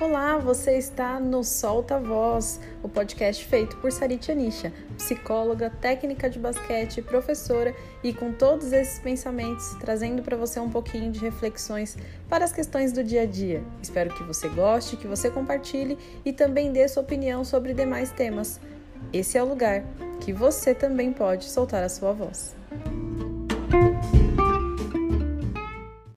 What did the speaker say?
Olá, você está no Solta Voz, o podcast feito por Saritia Nisha, psicóloga, técnica de basquete, professora e com todos esses pensamentos trazendo para você um pouquinho de reflexões para as questões do dia a dia. Espero que você goste, que você compartilhe e também dê sua opinião sobre demais temas. Esse é o lugar que você também pode soltar a sua voz.